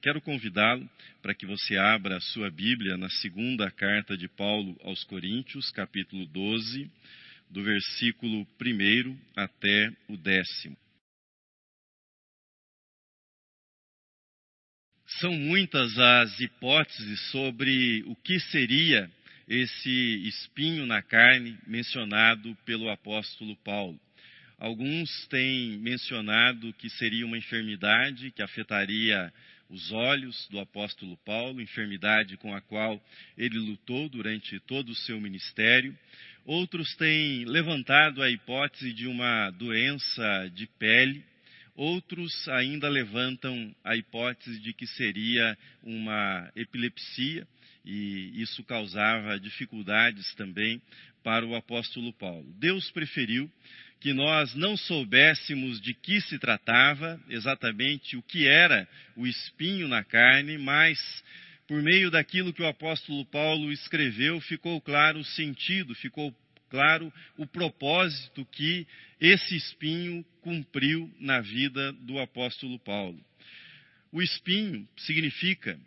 quero convidá-lo para que você abra a sua Bíblia na segunda carta de Paulo aos Coríntios, capítulo 12, do versículo 1 até o décimo. São muitas as hipóteses sobre o que seria esse espinho na carne mencionado pelo apóstolo Paulo. Alguns têm mencionado que seria uma enfermidade que afetaria os olhos do apóstolo Paulo, enfermidade com a qual ele lutou durante todo o seu ministério. Outros têm levantado a hipótese de uma doença de pele. Outros ainda levantam a hipótese de que seria uma epilepsia e isso causava dificuldades também para o apóstolo Paulo. Deus preferiu que nós não soubéssemos de que se tratava, exatamente o que era o espinho na carne, mas por meio daquilo que o apóstolo Paulo escreveu, ficou claro o sentido, ficou claro o propósito que esse espinho cumpriu na vida do apóstolo Paulo. O espinho significa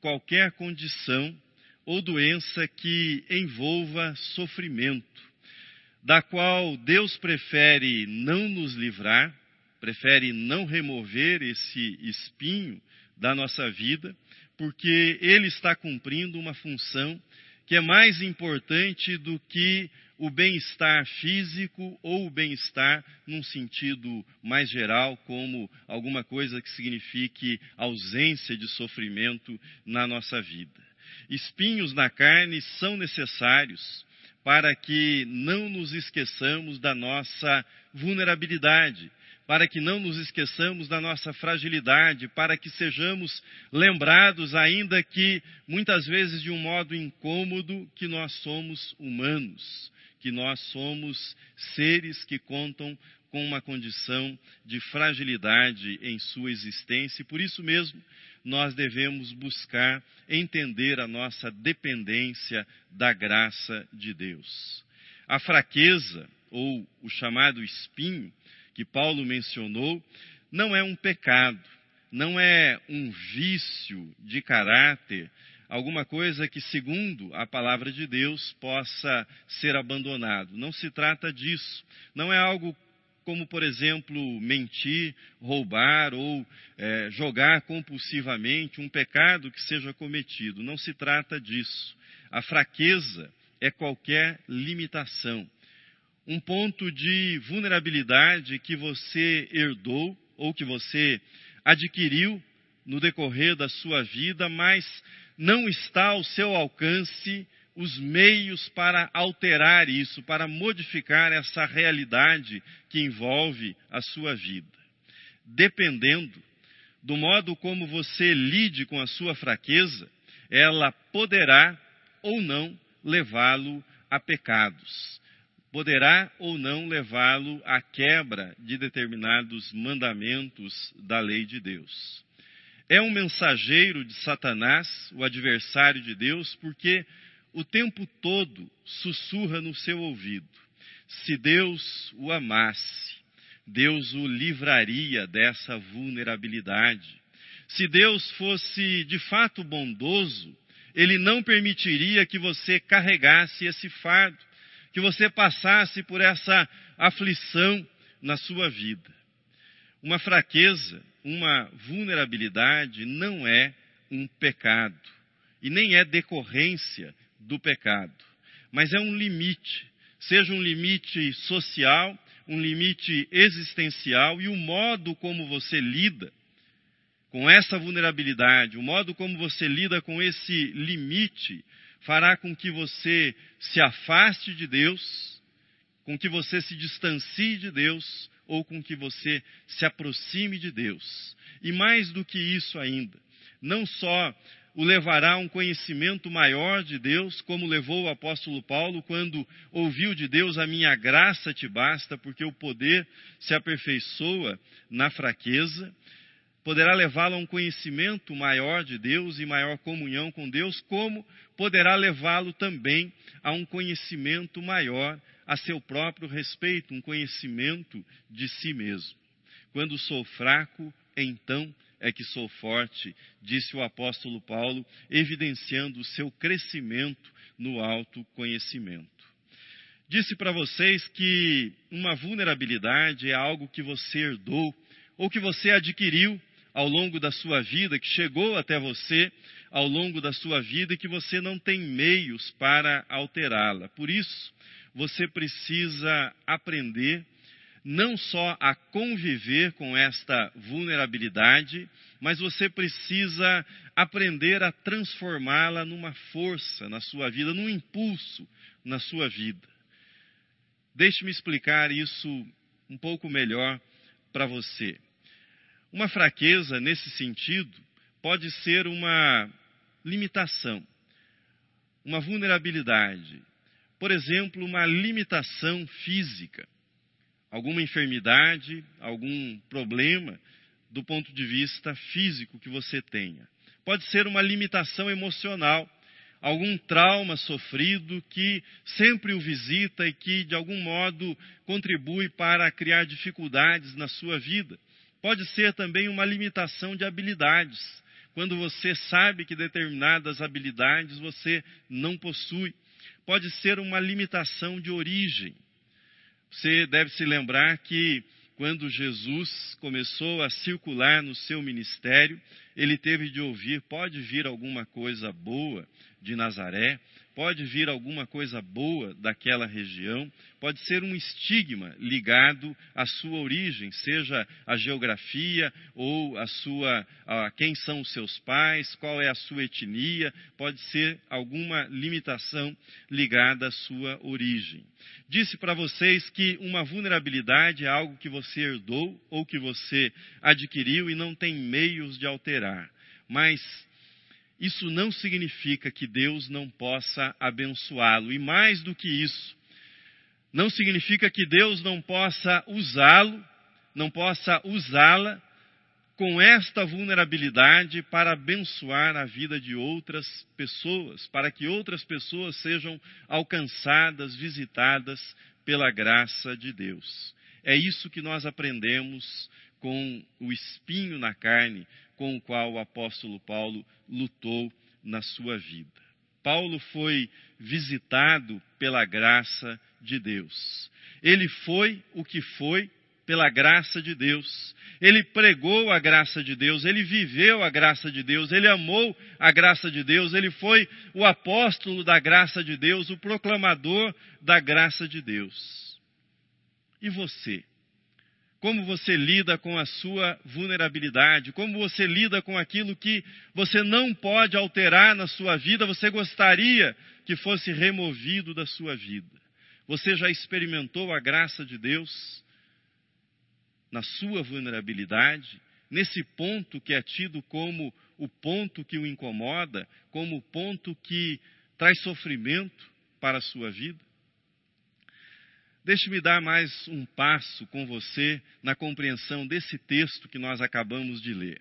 qualquer condição ou doença que envolva sofrimento, da qual Deus prefere não nos livrar, prefere não remover esse espinho da nossa vida, porque ele está cumprindo uma função que é mais importante do que o bem-estar físico ou o bem-estar num sentido mais geral, como alguma coisa que signifique ausência de sofrimento na nossa vida. Espinhos na carne são necessários para que não nos esqueçamos da nossa vulnerabilidade, para que não nos esqueçamos da nossa fragilidade, para que sejamos lembrados, ainda que muitas vezes de um modo incômodo, que nós somos humanos, que nós somos seres que contam com uma condição de fragilidade em sua existência, e por isso mesmo nós devemos buscar entender a nossa dependência da graça de Deus. A fraqueza, ou o chamado espinho, que Paulo mencionou, não é um pecado, não é um vício de caráter, alguma coisa que, segundo a palavra de Deus, possa ser abandonado. Não se trata disso. Não é algo como, por exemplo, mentir, roubar ou é, jogar compulsivamente, um pecado que seja cometido. Não se trata disso. A fraqueza é qualquer limitação um ponto de vulnerabilidade que você herdou ou que você adquiriu no decorrer da sua vida, mas não está ao seu alcance os meios para alterar isso, para modificar essa realidade que envolve a sua vida. Dependendo do modo como você lide com a sua fraqueza, ela poderá ou não levá-lo a pecados poderá ou não levá-lo à quebra de determinados mandamentos da lei de Deus. É um mensageiro de Satanás, o adversário de Deus, porque o tempo todo sussurra no seu ouvido: se Deus o amasse, Deus o livraria dessa vulnerabilidade. Se Deus fosse de fato bondoso, ele não permitiria que você carregasse esse fardo que você passasse por essa aflição na sua vida. Uma fraqueza, uma vulnerabilidade não é um pecado e nem é decorrência do pecado, mas é um limite, seja um limite social, um limite existencial e o modo como você lida com essa vulnerabilidade, o modo como você lida com esse limite fará com que você se afaste de Deus, com que você se distancie de Deus ou com que você se aproxime de Deus. E mais do que isso ainda, não só o levará a um conhecimento maior de Deus, como levou o apóstolo Paulo quando ouviu de Deus: A minha graça te basta, porque o poder se aperfeiçoa na fraqueza poderá levá-lo a um conhecimento maior de Deus e maior comunhão com Deus, como poderá levá-lo também a um conhecimento maior a seu próprio respeito, um conhecimento de si mesmo. Quando sou fraco, então é que sou forte, disse o apóstolo Paulo, evidenciando o seu crescimento no autoconhecimento. Disse para vocês que uma vulnerabilidade é algo que você herdou ou que você adquiriu ao longo da sua vida, que chegou até você ao longo da sua vida e que você não tem meios para alterá-la. Por isso, você precisa aprender não só a conviver com esta vulnerabilidade, mas você precisa aprender a transformá-la numa força na sua vida, num impulso na sua vida. Deixe-me explicar isso um pouco melhor para você. Uma fraqueza nesse sentido pode ser uma limitação, uma vulnerabilidade. Por exemplo, uma limitação física, alguma enfermidade, algum problema do ponto de vista físico que você tenha. Pode ser uma limitação emocional, algum trauma sofrido que sempre o visita e que, de algum modo, contribui para criar dificuldades na sua vida. Pode ser também uma limitação de habilidades, quando você sabe que determinadas habilidades você não possui. Pode ser uma limitação de origem. Você deve se lembrar que quando Jesus começou a circular no seu ministério, ele teve de ouvir: pode vir alguma coisa boa de Nazaré, pode vir alguma coisa boa daquela região, pode ser um estigma ligado à sua origem, seja a geografia ou a sua a quem são os seus pais, qual é a sua etnia, pode ser alguma limitação ligada à sua origem. Disse para vocês que uma vulnerabilidade é algo que você herdou ou que você adquiriu e não tem meios de alterar. Mas isso não significa que Deus não possa abençoá-lo. E mais do que isso, não significa que Deus não possa usá-lo, não possa usá-la com esta vulnerabilidade para abençoar a vida de outras pessoas, para que outras pessoas sejam alcançadas, visitadas pela graça de Deus. É isso que nós aprendemos com o espinho na carne com o qual o apóstolo Paulo lutou na sua vida. Paulo foi visitado pela graça de Deus. Ele foi o que foi pela graça de Deus. Ele pregou a graça de Deus, ele viveu a graça de Deus, ele amou a graça de Deus, ele foi o apóstolo da graça de Deus, o proclamador da graça de Deus. E você? Como você lida com a sua vulnerabilidade, como você lida com aquilo que você não pode alterar na sua vida, você gostaria que fosse removido da sua vida. Você já experimentou a graça de Deus na sua vulnerabilidade, nesse ponto que é tido como o ponto que o incomoda, como o ponto que traz sofrimento para a sua vida? Deixe-me dar mais um passo com você na compreensão desse texto que nós acabamos de ler.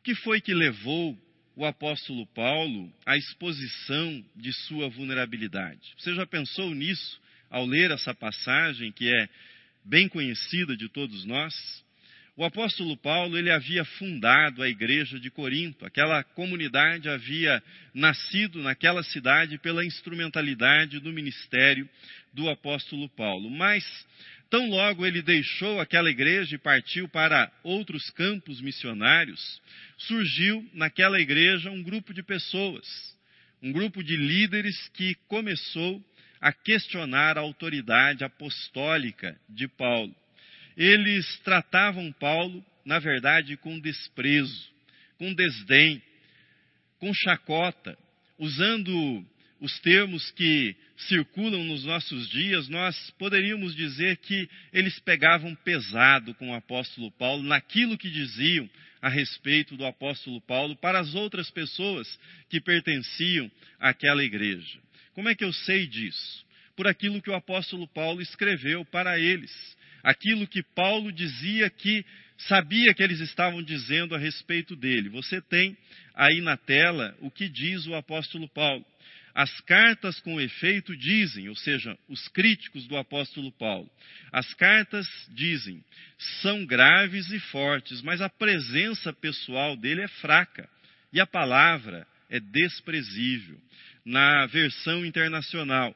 O que foi que levou o apóstolo Paulo à exposição de sua vulnerabilidade? Você já pensou nisso ao ler essa passagem que é bem conhecida de todos nós? O apóstolo Paulo, ele havia fundado a igreja de Corinto. Aquela comunidade havia nascido naquela cidade pela instrumentalidade do ministério do apóstolo Paulo. Mas, tão logo ele deixou aquela igreja e partiu para outros campos missionários, surgiu naquela igreja um grupo de pessoas, um grupo de líderes que começou a questionar a autoridade apostólica de Paulo eles tratavam Paulo, na verdade, com desprezo, com desdém, com chacota, usando os termos que circulam nos nossos dias, nós poderíamos dizer que eles pegavam pesado com o apóstolo Paulo naquilo que diziam a respeito do apóstolo Paulo para as outras pessoas que pertenciam àquela igreja. Como é que eu sei disso? Por aquilo que o apóstolo Paulo escreveu para eles aquilo que Paulo dizia que sabia que eles estavam dizendo a respeito dele. Você tem aí na tela o que diz o apóstolo Paulo. As cartas com efeito dizem, ou seja, os críticos do apóstolo Paulo, as cartas dizem, são graves e fortes, mas a presença pessoal dele é fraca e a palavra é desprezível. Na versão internacional,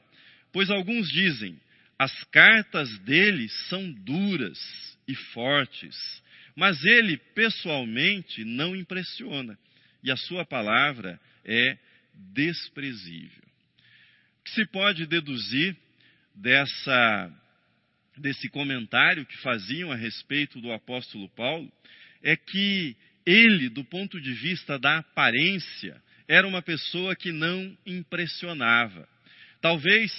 pois alguns dizem, as cartas dele são duras e fortes, mas ele pessoalmente não impressiona e a sua palavra é desprezível. O que se pode deduzir dessa, desse comentário que faziam a respeito do apóstolo Paulo é que ele, do ponto de vista da aparência, era uma pessoa que não impressionava. Talvez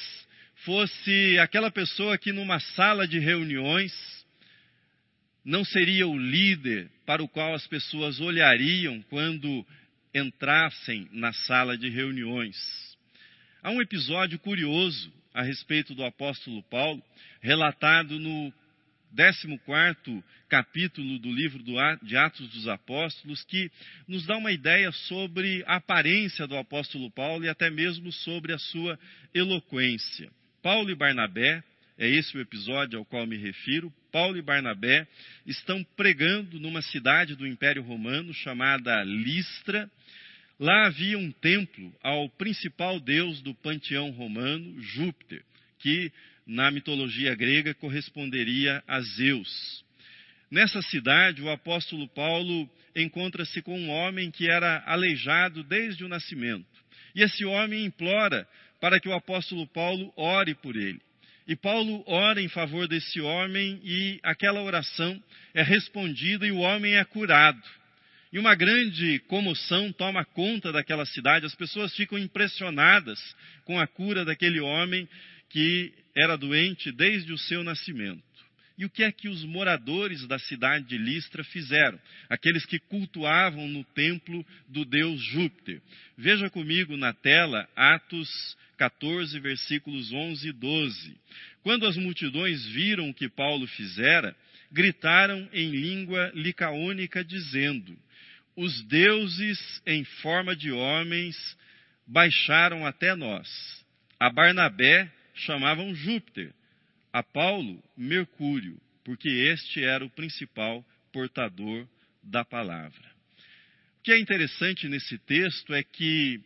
fosse aquela pessoa que numa sala de reuniões não seria o líder para o qual as pessoas olhariam quando entrassem na sala de reuniões. Há um episódio curioso a respeito do apóstolo Paulo, relatado no 14 capítulo do livro de Atos dos Apóstolos, que nos dá uma ideia sobre a aparência do apóstolo Paulo e até mesmo sobre a sua eloquência. Paulo e Barnabé, é esse o episódio ao qual me refiro, Paulo e Barnabé estão pregando numa cidade do Império Romano chamada Listra, Lá havia um templo ao principal deus do panteão romano, Júpiter, que na mitologia grega corresponderia a Zeus. Nessa cidade, o apóstolo Paulo encontra-se com um homem que era aleijado desde o nascimento. E esse homem implora para que o apóstolo Paulo ore por ele. E Paulo ora em favor desse homem e aquela oração é respondida e o homem é curado. E uma grande comoção toma conta daquela cidade, as pessoas ficam impressionadas com a cura daquele homem que era doente desde o seu nascimento. E o que é que os moradores da cidade de Listra fizeram? Aqueles que cultuavam no templo do deus Júpiter. Veja comigo na tela Atos 14, versículos 11 e 12. Quando as multidões viram o que Paulo fizera, gritaram em língua licaônica, dizendo: os deuses em forma de homens baixaram até nós. A Barnabé chamavam Júpiter, a Paulo Mercúrio, porque este era o principal portador da palavra. O que é interessante nesse texto é que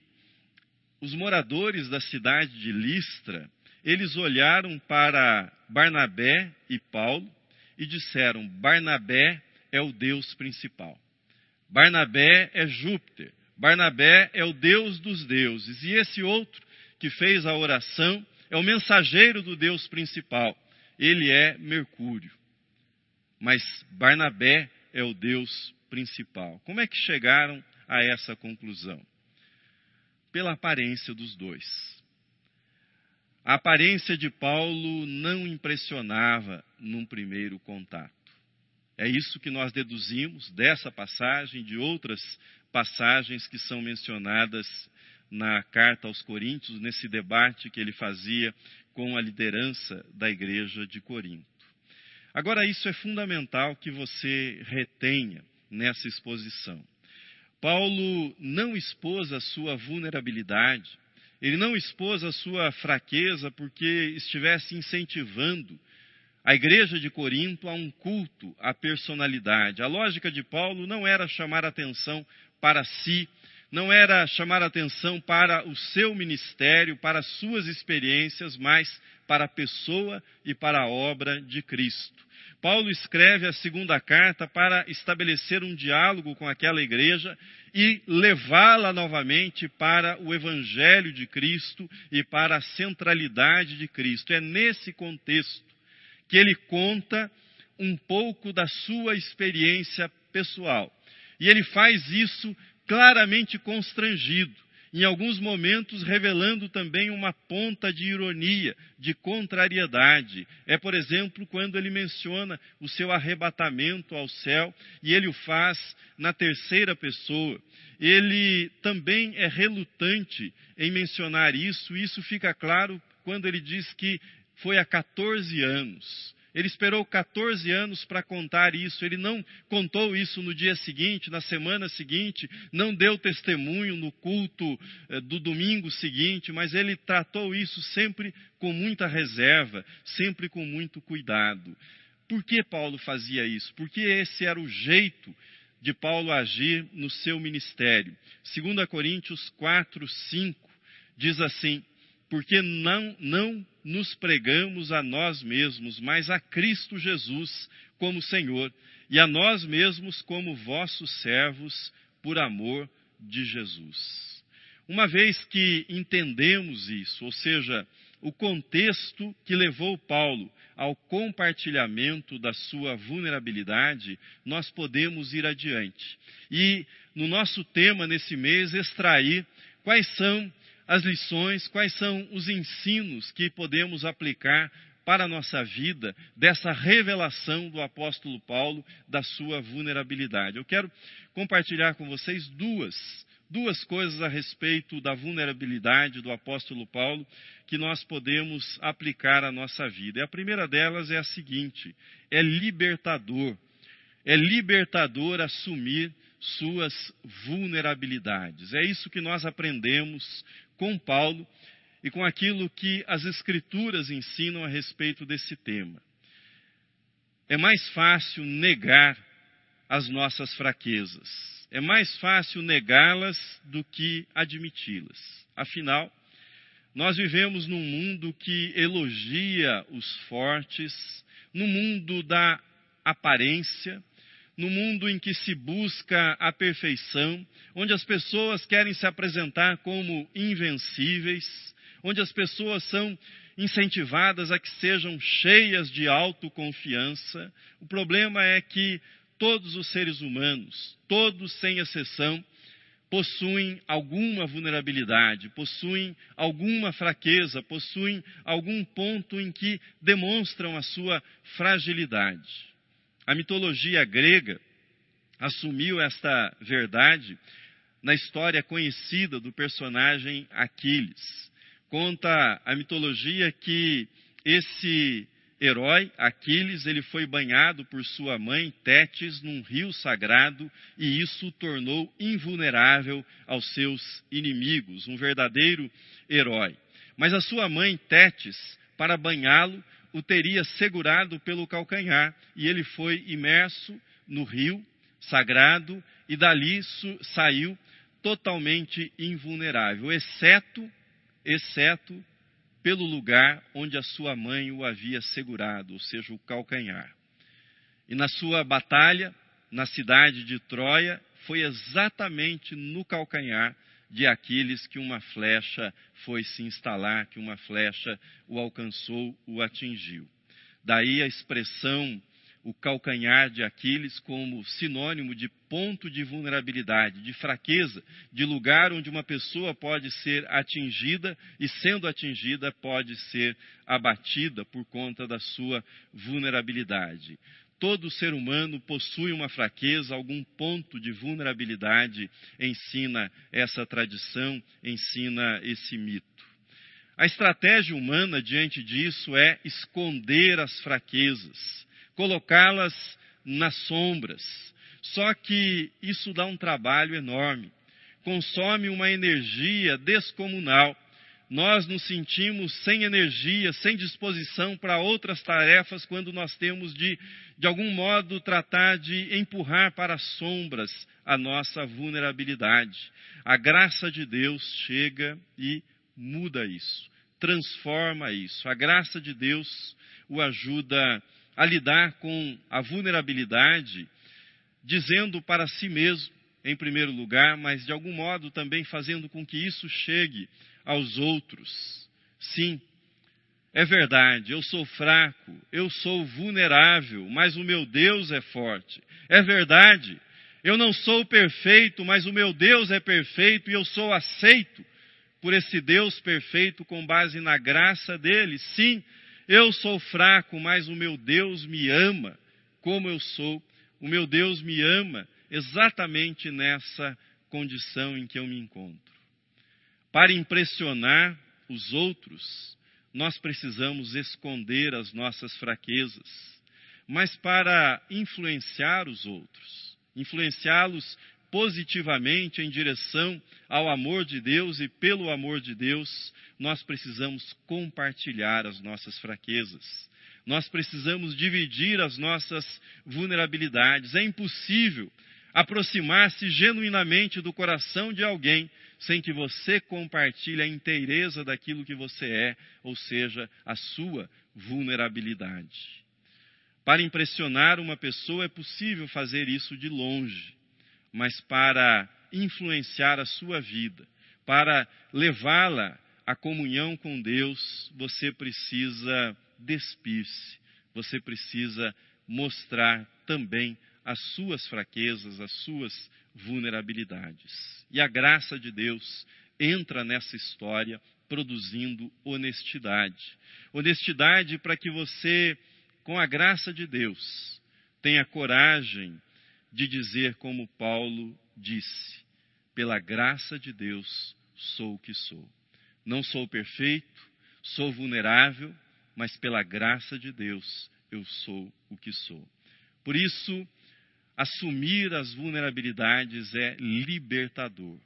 os moradores da cidade de Listra, eles olharam para Barnabé e Paulo e disseram: Barnabé é o Deus principal. Barnabé é Júpiter. Barnabé é o Deus dos deuses. E esse outro que fez a oração é o mensageiro do Deus principal. Ele é Mercúrio. Mas Barnabé é o Deus principal. Como é que chegaram a essa conclusão? Pela aparência dos dois. A aparência de Paulo não impressionava num primeiro contato. É isso que nós deduzimos dessa passagem, de outras passagens que são mencionadas na carta aos Coríntios, nesse debate que ele fazia com a liderança da igreja de Corinto. Agora, isso é fundamental que você retenha nessa exposição. Paulo não expôs a sua vulnerabilidade, ele não expôs a sua fraqueza porque estivesse incentivando a igreja de Corinto há um culto à personalidade. A lógica de Paulo não era chamar atenção para si, não era chamar atenção para o seu ministério, para as suas experiências, mas para a pessoa e para a obra de Cristo. Paulo escreve a segunda carta para estabelecer um diálogo com aquela igreja e levá-la novamente para o Evangelho de Cristo e para a centralidade de Cristo. É nesse contexto que ele conta um pouco da sua experiência pessoal. E ele faz isso claramente constrangido, em alguns momentos revelando também uma ponta de ironia, de contrariedade. É, por exemplo, quando ele menciona o seu arrebatamento ao céu, e ele o faz na terceira pessoa. Ele também é relutante em mencionar isso, e isso fica claro quando ele diz que foi há 14 anos Ele esperou 14 anos para contar isso. Ele não contou isso no dia seguinte, na semana seguinte, não deu testemunho no culto eh, do domingo seguinte, mas ele tratou isso sempre com muita reserva, sempre com muito cuidado. Por que Paulo fazia isso? Porque esse era o jeito de Paulo agir no seu ministério. 2 Coríntios 4, 5 diz assim: Porque não, não nos pregamos a nós mesmos, mas a Cristo Jesus como Senhor, e a nós mesmos como vossos servos, por amor de Jesus. Uma vez que entendemos isso, ou seja, o contexto que levou Paulo ao compartilhamento da sua vulnerabilidade, nós podemos ir adiante. E no nosso tema nesse mês, extrair quais são as lições, quais são os ensinos que podemos aplicar para a nossa vida dessa revelação do apóstolo Paulo da sua vulnerabilidade. Eu quero compartilhar com vocês duas, duas coisas a respeito da vulnerabilidade do apóstolo Paulo que nós podemos aplicar à nossa vida. E a primeira delas é a seguinte: é libertador. É libertador assumir suas vulnerabilidades. É isso que nós aprendemos com Paulo e com aquilo que as Escrituras ensinam a respeito desse tema. É mais fácil negar as nossas fraquezas. É mais fácil negá-las do que admiti-las. Afinal, nós vivemos num mundo que elogia os fortes, no mundo da aparência, no mundo em que se busca a perfeição, onde as pessoas querem se apresentar como invencíveis, onde as pessoas são incentivadas a que sejam cheias de autoconfiança. O problema é que todos os seres humanos, todos sem exceção, possuem alguma vulnerabilidade, possuem alguma fraqueza, possuem algum ponto em que demonstram a sua fragilidade. A mitologia grega assumiu esta verdade na história conhecida do personagem Aquiles. Conta a mitologia que esse herói, Aquiles, ele foi banhado por sua mãe Tétis num rio sagrado e isso o tornou invulnerável aos seus inimigos, um verdadeiro herói. Mas a sua mãe Tétis, para banhá-lo, o teria segurado pelo calcanhar e ele foi imerso no rio sagrado e dali saiu totalmente invulnerável, exceto, exceto pelo lugar onde a sua mãe o havia segurado, ou seja, o calcanhar. E na sua batalha, na cidade de Troia, foi exatamente no calcanhar de Aquiles que uma flecha foi se instalar, que uma flecha o alcançou, o atingiu. Daí a expressão o calcanhar de Aquiles como sinônimo de ponto de vulnerabilidade, de fraqueza, de lugar onde uma pessoa pode ser atingida e, sendo atingida, pode ser abatida por conta da sua vulnerabilidade. Todo ser humano possui uma fraqueza, algum ponto de vulnerabilidade, ensina essa tradição, ensina esse mito. A estratégia humana diante disso é esconder as fraquezas, colocá-las nas sombras. Só que isso dá um trabalho enorme, consome uma energia descomunal nós nos sentimos sem energia, sem disposição para outras tarefas quando nós temos de, de algum modo, tratar de empurrar para as sombras a nossa vulnerabilidade. A graça de Deus chega e muda isso, transforma isso. A graça de Deus o ajuda a lidar com a vulnerabilidade, dizendo para si mesmo, em primeiro lugar, mas de algum modo também fazendo com que isso chegue aos outros. Sim, é verdade, eu sou fraco, eu sou vulnerável, mas o meu Deus é forte. É verdade, eu não sou perfeito, mas o meu Deus é perfeito e eu sou aceito por esse Deus perfeito com base na graça dele. Sim, eu sou fraco, mas o meu Deus me ama como eu sou. O meu Deus me ama exatamente nessa condição em que eu me encontro para impressionar os outros, nós precisamos esconder as nossas fraquezas, mas para influenciar os outros, influenciá-los positivamente em direção ao amor de Deus e pelo amor de Deus, nós precisamos compartilhar as nossas fraquezas. Nós precisamos dividir as nossas vulnerabilidades. É impossível aproximar-se genuinamente do coração de alguém sem que você compartilhe a inteireza daquilo que você é, ou seja, a sua vulnerabilidade. Para impressionar uma pessoa é possível fazer isso de longe, mas para influenciar a sua vida, para levá-la à comunhão com Deus, você precisa despir-se, você precisa mostrar também as suas fraquezas, as suas vulnerabilidades. E a graça de Deus entra nessa história produzindo honestidade. Honestidade para que você, com a graça de Deus, tenha coragem de dizer como Paulo disse: pela graça de Deus sou o que sou. Não sou perfeito, sou vulnerável, mas pela graça de Deus eu sou o que sou. Por isso, assumir as vulnerabilidades é libertador.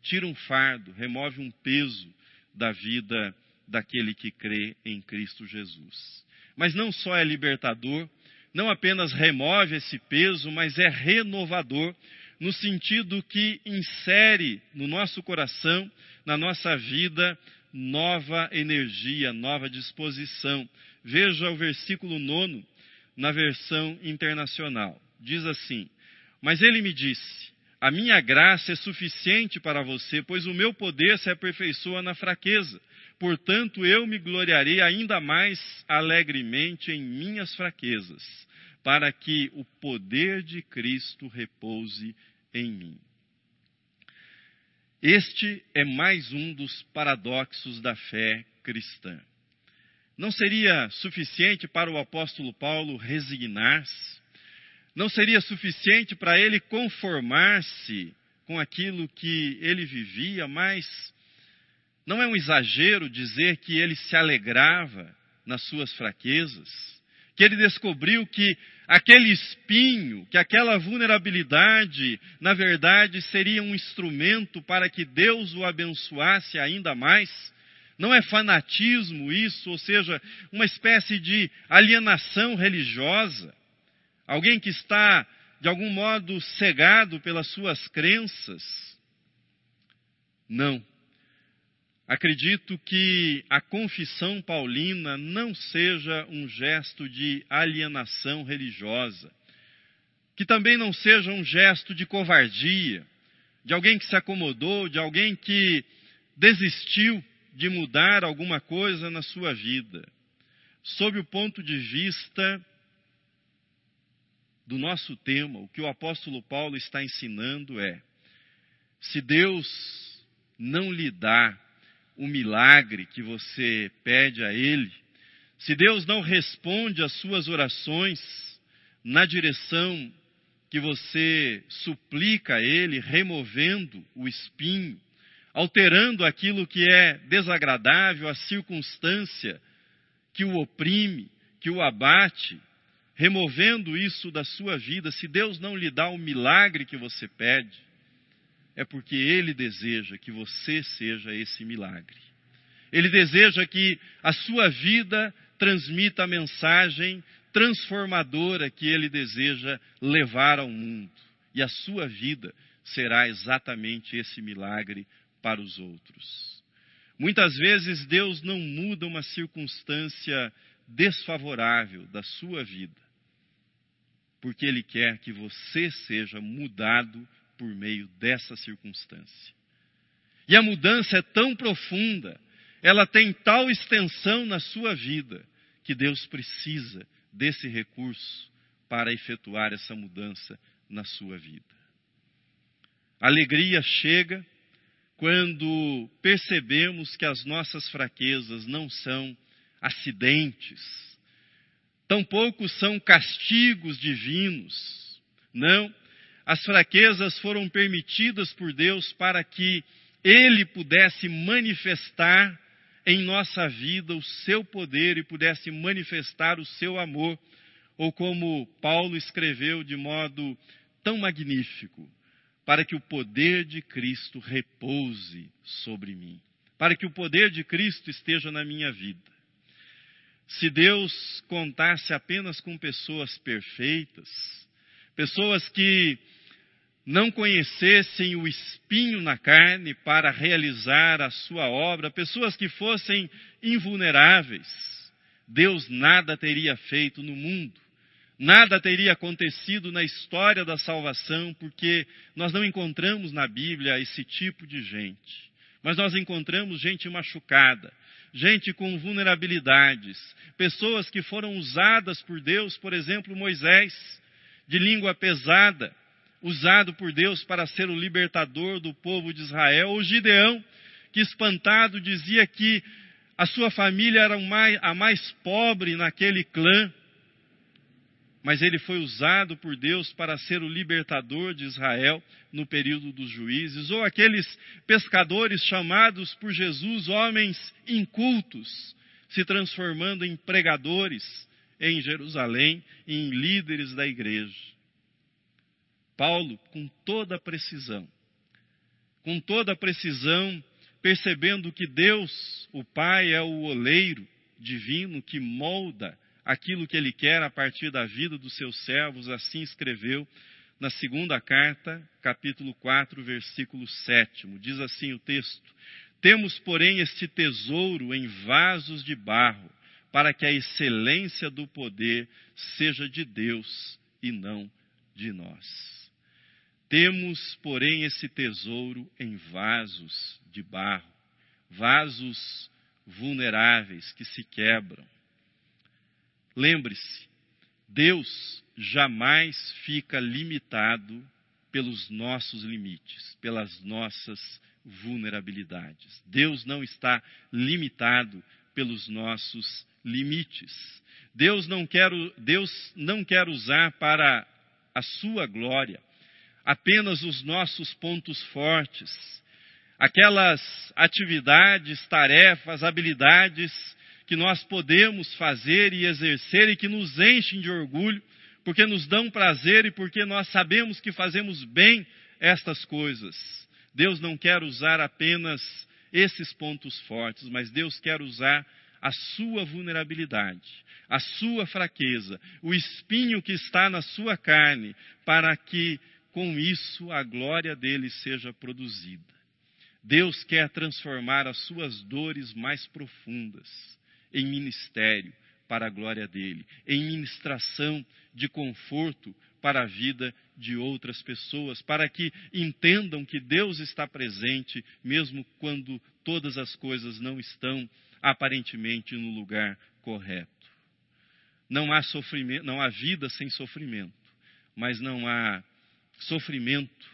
Tira um fardo, remove um peso da vida daquele que crê em Cristo Jesus. Mas não só é libertador, não apenas remove esse peso, mas é renovador, no sentido que insere no nosso coração, na nossa vida, nova energia, nova disposição. Veja o versículo 9 na versão internacional. Diz assim: Mas ele me disse: A minha graça é suficiente para você, pois o meu poder se aperfeiçoa na fraqueza. Portanto, eu me gloriarei ainda mais alegremente em minhas fraquezas, para que o poder de Cristo repouse em mim. Este é mais um dos paradoxos da fé cristã. Não seria suficiente para o apóstolo Paulo resignar-se? Não seria suficiente para ele conformar-se com aquilo que ele vivia, mas não é um exagero dizer que ele se alegrava nas suas fraquezas? que ele descobriu que aquele espinho, que aquela vulnerabilidade, na verdade, seria um instrumento para que Deus o abençoasse ainda mais. Não é fanatismo isso, ou seja, uma espécie de alienação religiosa. Alguém que está, de algum modo, cegado pelas suas crenças. Não. Acredito que a confissão paulina não seja um gesto de alienação religiosa, que também não seja um gesto de covardia, de alguém que se acomodou, de alguém que desistiu de mudar alguma coisa na sua vida. Sob o ponto de vista do nosso tema, o que o apóstolo Paulo está ensinando é: se Deus não lhe dá o milagre que você pede a Ele, se Deus não responde às suas orações na direção que você suplica a Ele, removendo o espinho, alterando aquilo que é desagradável, a circunstância que o oprime, que o abate, removendo isso da sua vida, se Deus não lhe dá o milagre que você pede, é porque Ele deseja que você seja esse milagre. Ele deseja que a sua vida transmita a mensagem transformadora que Ele deseja levar ao mundo. E a sua vida será exatamente esse milagre para os outros. Muitas vezes Deus não muda uma circunstância desfavorável da sua vida, porque Ele quer que você seja mudado por meio dessa circunstância. E a mudança é tão profunda, ela tem tal extensão na sua vida, que Deus precisa desse recurso para efetuar essa mudança na sua vida. A alegria chega quando percebemos que as nossas fraquezas não são acidentes, tampouco são castigos divinos. Não, as fraquezas foram permitidas por Deus para que Ele pudesse manifestar em nossa vida o seu poder e pudesse manifestar o seu amor, ou como Paulo escreveu de modo tão magnífico, para que o poder de Cristo repouse sobre mim, para que o poder de Cristo esteja na minha vida. Se Deus contasse apenas com pessoas perfeitas, pessoas que não conhecessem o espinho na carne para realizar a sua obra, pessoas que fossem invulneráveis, Deus nada teria feito no mundo. Nada teria acontecido na história da salvação, porque nós não encontramos na Bíblia esse tipo de gente. Mas nós encontramos gente machucada, gente com vulnerabilidades, pessoas que foram usadas por Deus, por exemplo, Moisés, de língua pesada, usado por Deus para ser o libertador do povo de Israel, ou Gideão, que espantado dizia que a sua família era a mais pobre naquele clã, mas ele foi usado por Deus para ser o libertador de Israel no período dos juízes, ou aqueles pescadores chamados por Jesus homens incultos, se transformando em pregadores em Jerusalém, em líderes da igreja. Paulo, com toda a precisão, com toda a precisão, percebendo que Deus, o Pai, é o oleiro divino que molda aquilo que ele quer a partir da vida dos seus servos, assim escreveu na segunda carta, capítulo 4, versículo 7. Diz assim o texto: Temos, porém, este tesouro em vasos de barro, para que a excelência do poder seja de Deus e não de nós. Temos, porém, esse tesouro em vasos de barro, vasos vulneráveis que se quebram Lembre-se, Deus jamais fica limitado pelos nossos limites, pelas nossas vulnerabilidades. Deus não está limitado pelos nossos limites. Deus não quer, Deus não quer usar para a sua glória apenas os nossos pontos fortes, aquelas atividades, tarefas, habilidades que nós podemos fazer e exercer e que nos enchem de orgulho, porque nos dão prazer e porque nós sabemos que fazemos bem estas coisas. Deus não quer usar apenas esses pontos fortes, mas Deus quer usar a sua vulnerabilidade, a sua fraqueza, o espinho que está na sua carne, para que com isso a glória dele seja produzida. Deus quer transformar as suas dores mais profundas em ministério para a glória dele, em ministração de conforto para a vida de outras pessoas, para que entendam que Deus está presente, mesmo quando todas as coisas não estão aparentemente no lugar correto. Não há sofrimento, não há vida sem sofrimento, mas não há sofrimento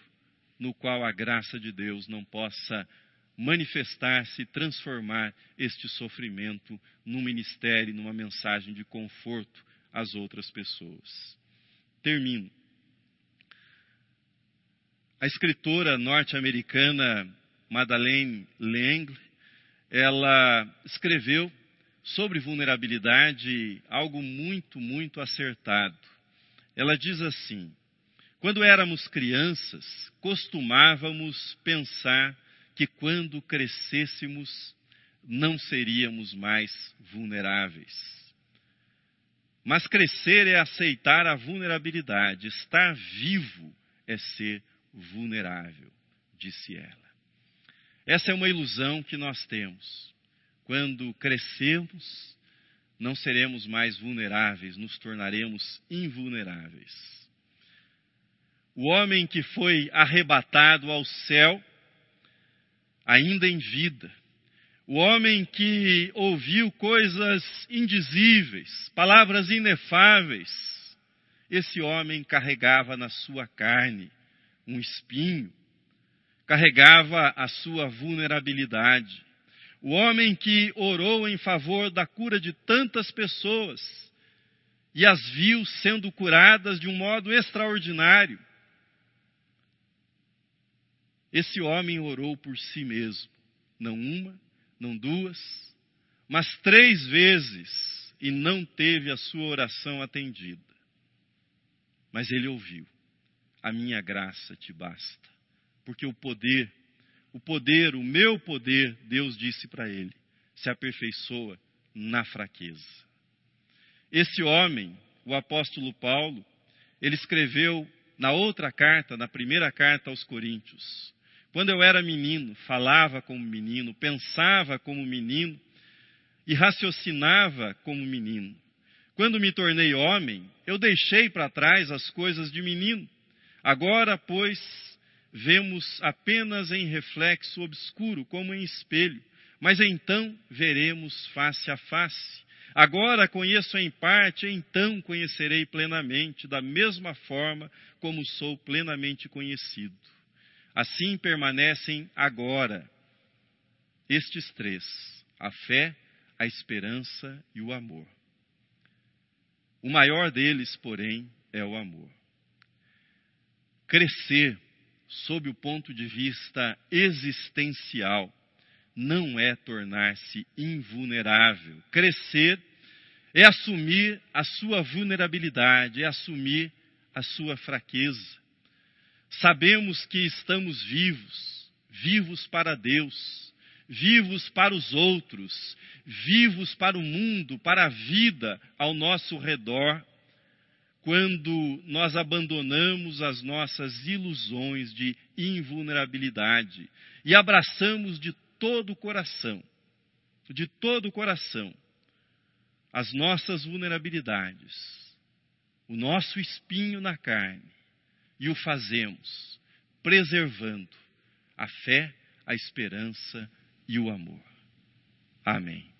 no qual a graça de Deus não possa manifestar-se transformar este sofrimento num ministério, numa mensagem de conforto às outras pessoas. Termino. A escritora norte-americana Madeleine L'Engle, ela escreveu sobre vulnerabilidade algo muito, muito acertado. Ela diz assim: quando éramos crianças, costumávamos pensar que quando crescêssemos não seríamos mais vulneráveis. Mas crescer é aceitar a vulnerabilidade, estar vivo é ser vulnerável, disse ela. Essa é uma ilusão que nós temos. Quando crescermos, não seremos mais vulneráveis, nos tornaremos invulneráveis. O homem que foi arrebatado ao céu ainda em vida. O homem que ouviu coisas indizíveis, palavras inefáveis, esse homem carregava na sua carne um espinho, carregava a sua vulnerabilidade. O homem que orou em favor da cura de tantas pessoas e as viu sendo curadas de um modo extraordinário, esse homem orou por si mesmo, não uma, não duas, mas três vezes e não teve a sua oração atendida. Mas ele ouviu: A minha graça te basta, porque o poder, o poder, o meu poder, Deus disse para ele, se aperfeiçoa na fraqueza. Esse homem, o apóstolo Paulo, ele escreveu na outra carta, na primeira carta aos Coríntios: Quando eu era menino, falava como menino, pensava como menino e raciocinava como menino. Quando me tornei homem, eu deixei para trás as coisas de menino. Agora, pois, vemos apenas em reflexo obscuro, como em espelho, mas então veremos face a face. Agora conheço em parte, então conhecerei plenamente, da mesma forma como sou plenamente conhecido. Assim permanecem agora estes três: a fé, a esperança e o amor. O maior deles, porém, é o amor. Crescer, sob o ponto de vista existencial, não é tornar-se invulnerável. Crescer é assumir a sua vulnerabilidade, é assumir a sua fraqueza. Sabemos que estamos vivos, vivos para Deus, vivos para os outros, vivos para o mundo, para a vida ao nosso redor, quando nós abandonamos as nossas ilusões de invulnerabilidade e abraçamos de todo o coração, de todo o coração, as nossas vulnerabilidades, o nosso espinho na carne, e o fazemos preservando a fé, a esperança e o amor. Amém.